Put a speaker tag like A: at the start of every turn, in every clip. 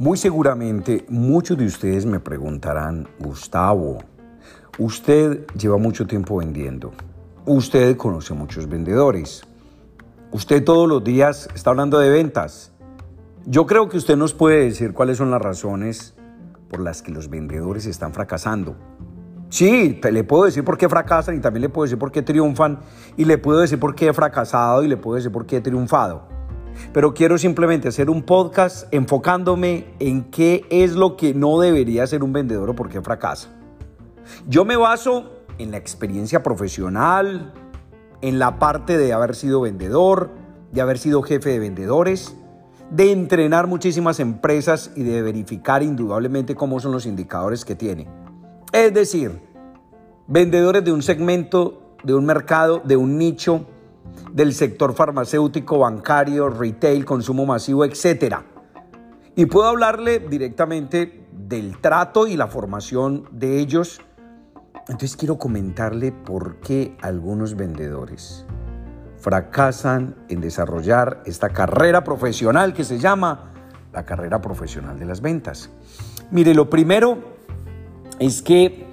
A: Muy seguramente muchos de ustedes me preguntarán, Gustavo, usted lleva mucho tiempo vendiendo, usted conoce muchos vendedores, usted todos los días está hablando de ventas. Yo creo que usted nos puede decir cuáles son las razones por las que los vendedores están fracasando. Sí, le puedo decir por qué fracasan y también le puedo decir por qué triunfan y le puedo decir por qué he fracasado y le puedo decir por qué he triunfado pero quiero simplemente hacer un podcast enfocándome en qué es lo que no debería ser un vendedor o por qué fracasa. Yo me baso en la experiencia profesional, en la parte de haber sido vendedor, de haber sido jefe de vendedores, de entrenar muchísimas empresas y de verificar indudablemente cómo son los indicadores que tiene. Es decir, vendedores de un segmento, de un mercado, de un nicho, del sector farmacéutico, bancario, retail, consumo masivo, etc. Y puedo hablarle directamente del trato y la formación de ellos. Entonces quiero comentarle por qué algunos vendedores fracasan en desarrollar esta carrera profesional que se llama la carrera profesional de las ventas. Mire, lo primero es que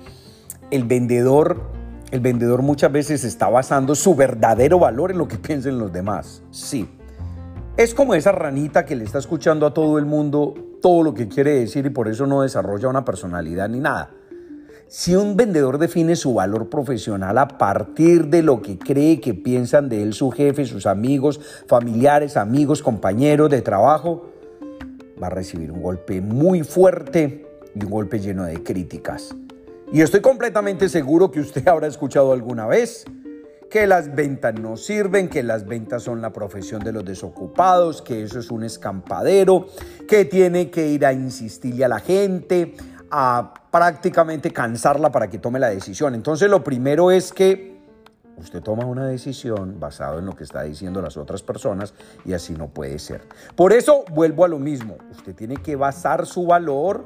A: el vendedor el vendedor muchas veces está basando su verdadero valor en lo que piensen los demás. Sí. Es como esa ranita que le está escuchando a todo el mundo todo lo que quiere decir y por eso no desarrolla una personalidad ni nada. Si un vendedor define su valor profesional a partir de lo que cree que piensan de él su jefe, sus amigos, familiares, amigos, compañeros de trabajo, va a recibir un golpe muy fuerte y un golpe lleno de críticas. Y estoy completamente seguro que usted habrá escuchado alguna vez que las ventas no sirven, que las ventas son la profesión de los desocupados, que eso es un escampadero, que tiene que ir a insistirle a la gente, a prácticamente cansarla para que tome la decisión. Entonces lo primero es que usted toma una decisión basado en lo que está diciendo las otras personas y así no puede ser. Por eso vuelvo a lo mismo, usted tiene que basar su valor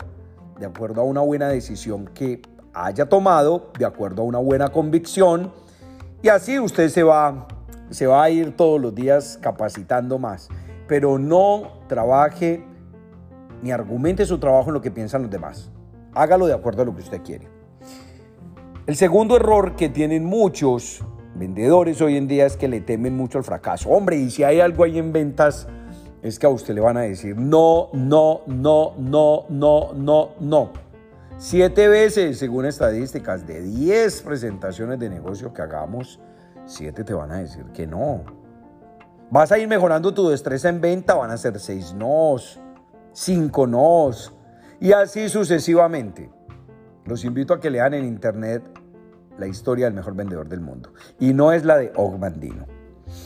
A: de acuerdo a una buena decisión que haya tomado de acuerdo a una buena convicción y así usted se va, se va a ir todos los días capacitando más. Pero no trabaje ni argumente su trabajo en lo que piensan los demás. Hágalo de acuerdo a lo que usted quiere. El segundo error que tienen muchos vendedores hoy en día es que le temen mucho al fracaso. Hombre, y si hay algo ahí en ventas, es que a usted le van a decir no, no, no, no, no, no, no. Siete veces, según estadísticas, de 10 presentaciones de negocio que hagamos, siete te van a decir que no. Vas a ir mejorando tu destreza en venta, van a ser seis nos, cinco nos, y así sucesivamente. Los invito a que lean en internet la historia del mejor vendedor del mundo. Y no es la de Ogmandino.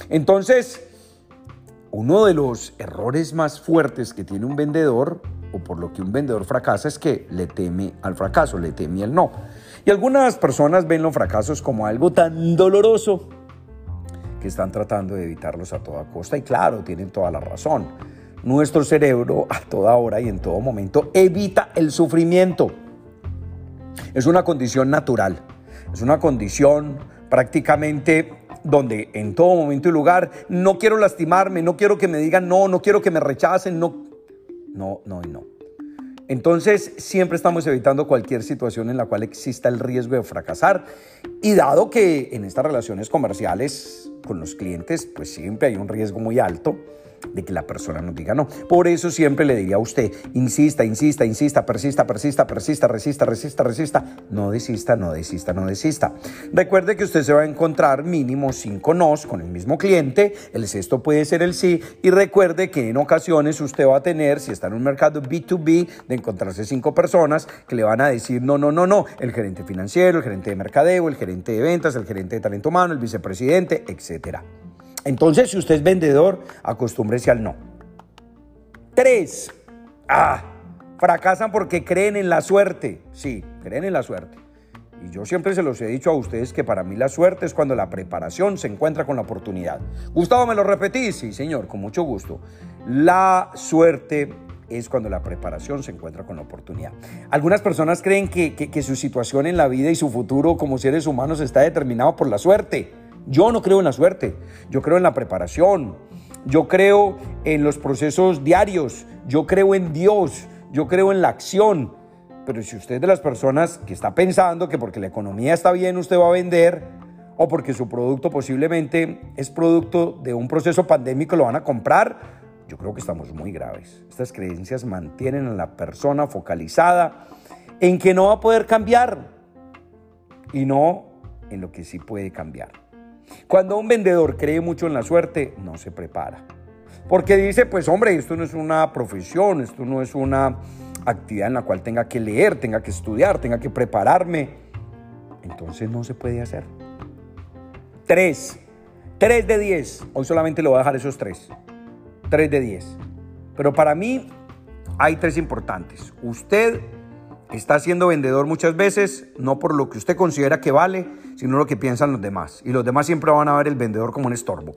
A: Entonces, uno de los errores más fuertes que tiene un vendedor o por lo que un vendedor fracasa es que le teme al fracaso, le teme al no. Y algunas personas ven los fracasos como algo tan doloroso que están tratando de evitarlos a toda costa y claro, tienen toda la razón. Nuestro cerebro a toda hora y en todo momento evita el sufrimiento. Es una condición natural, es una condición prácticamente donde en todo momento y lugar no quiero lastimarme, no quiero que me digan no, no quiero que me rechacen, no, no, no y no. Entonces, siempre estamos evitando cualquier situación en la cual exista el riesgo de fracasar. Y dado que en estas relaciones comerciales con los clientes, pues siempre hay un riesgo muy alto, de que la persona nos diga no. Por eso siempre le diría a usted, insista, insista, insista, persista, persista, persista, resista, resista, resista. No desista, no desista, no desista. Recuerde que usted se va a encontrar mínimo cinco nos con el mismo cliente. El sexto puede ser el sí. Y recuerde que en ocasiones usted va a tener, si está en un mercado B2B, de encontrarse cinco personas que le van a decir no, no, no, no. El gerente financiero, el gerente de mercadeo, el gerente de ventas, el gerente de talento humano, el vicepresidente, etcétera. Entonces, si usted es vendedor, acostúmbrese al no. Tres, ah, fracasan porque creen en la suerte. Sí, creen en la suerte. Y yo siempre se los he dicho a ustedes que para mí la suerte es cuando la preparación se encuentra con la oportunidad. Gustavo, ¿me lo repetís? Sí, señor, con mucho gusto. La suerte es cuando la preparación se encuentra con la oportunidad. Algunas personas creen que, que su situación en la vida y su futuro como seres humanos está determinado por la suerte. Yo no creo en la suerte, yo creo en la preparación, yo creo en los procesos diarios, yo creo en Dios, yo creo en la acción. Pero si usted es de las personas que está pensando que porque la economía está bien usted va a vender, o porque su producto posiblemente es producto de un proceso pandémico, lo van a comprar, yo creo que estamos muy graves. Estas creencias mantienen a la persona focalizada en que no va a poder cambiar y no en lo que sí puede cambiar. Cuando un vendedor cree mucho en la suerte, no se prepara. Porque dice, pues hombre, esto no es una profesión, esto no es una actividad en la cual tenga que leer, tenga que estudiar, tenga que prepararme. Entonces no se puede hacer. Tres. Tres de diez. Hoy solamente le voy a dejar esos tres. Tres de diez. Pero para mí hay tres importantes. Usted está siendo vendedor muchas veces, no por lo que usted considera que vale, sino lo que piensan los demás. Y los demás siempre van a ver el vendedor como un estorbo.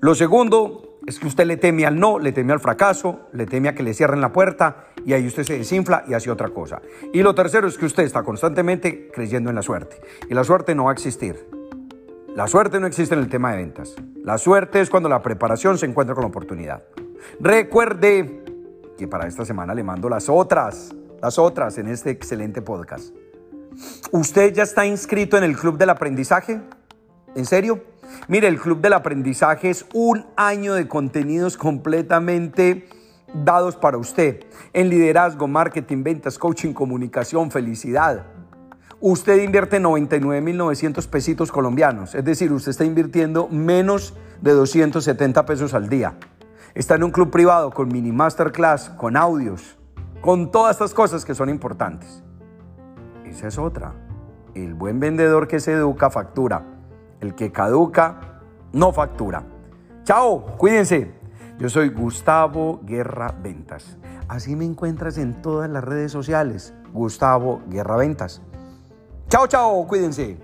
A: Lo segundo es que usted le teme al no, le teme al fracaso, le teme a que le cierren la puerta y ahí usted se desinfla y hace otra cosa. Y lo tercero es que usted está constantemente creyendo en la suerte. Y la suerte no va a existir. La suerte no existe en el tema de ventas. La suerte es cuando la preparación se encuentra con la oportunidad. Recuerde que para esta semana le mando las otras, las otras en este excelente podcast. ¿Usted ya está inscrito en el Club del Aprendizaje? ¿En serio? Mire, el Club del Aprendizaje es un año de contenidos completamente dados para usted en liderazgo, marketing, ventas, coaching, comunicación, felicidad. Usted invierte 99.900 pesitos colombianos, es decir, usted está invirtiendo menos de 270 pesos al día. Está en un club privado con mini masterclass, con audios, con todas estas cosas que son importantes. Esa es otra. El buen vendedor que se educa factura. El que caduca no factura. Chao, cuídense. Yo soy Gustavo Guerra Ventas. Así me encuentras en todas las redes sociales. Gustavo Guerra Ventas. Chao, chao, cuídense.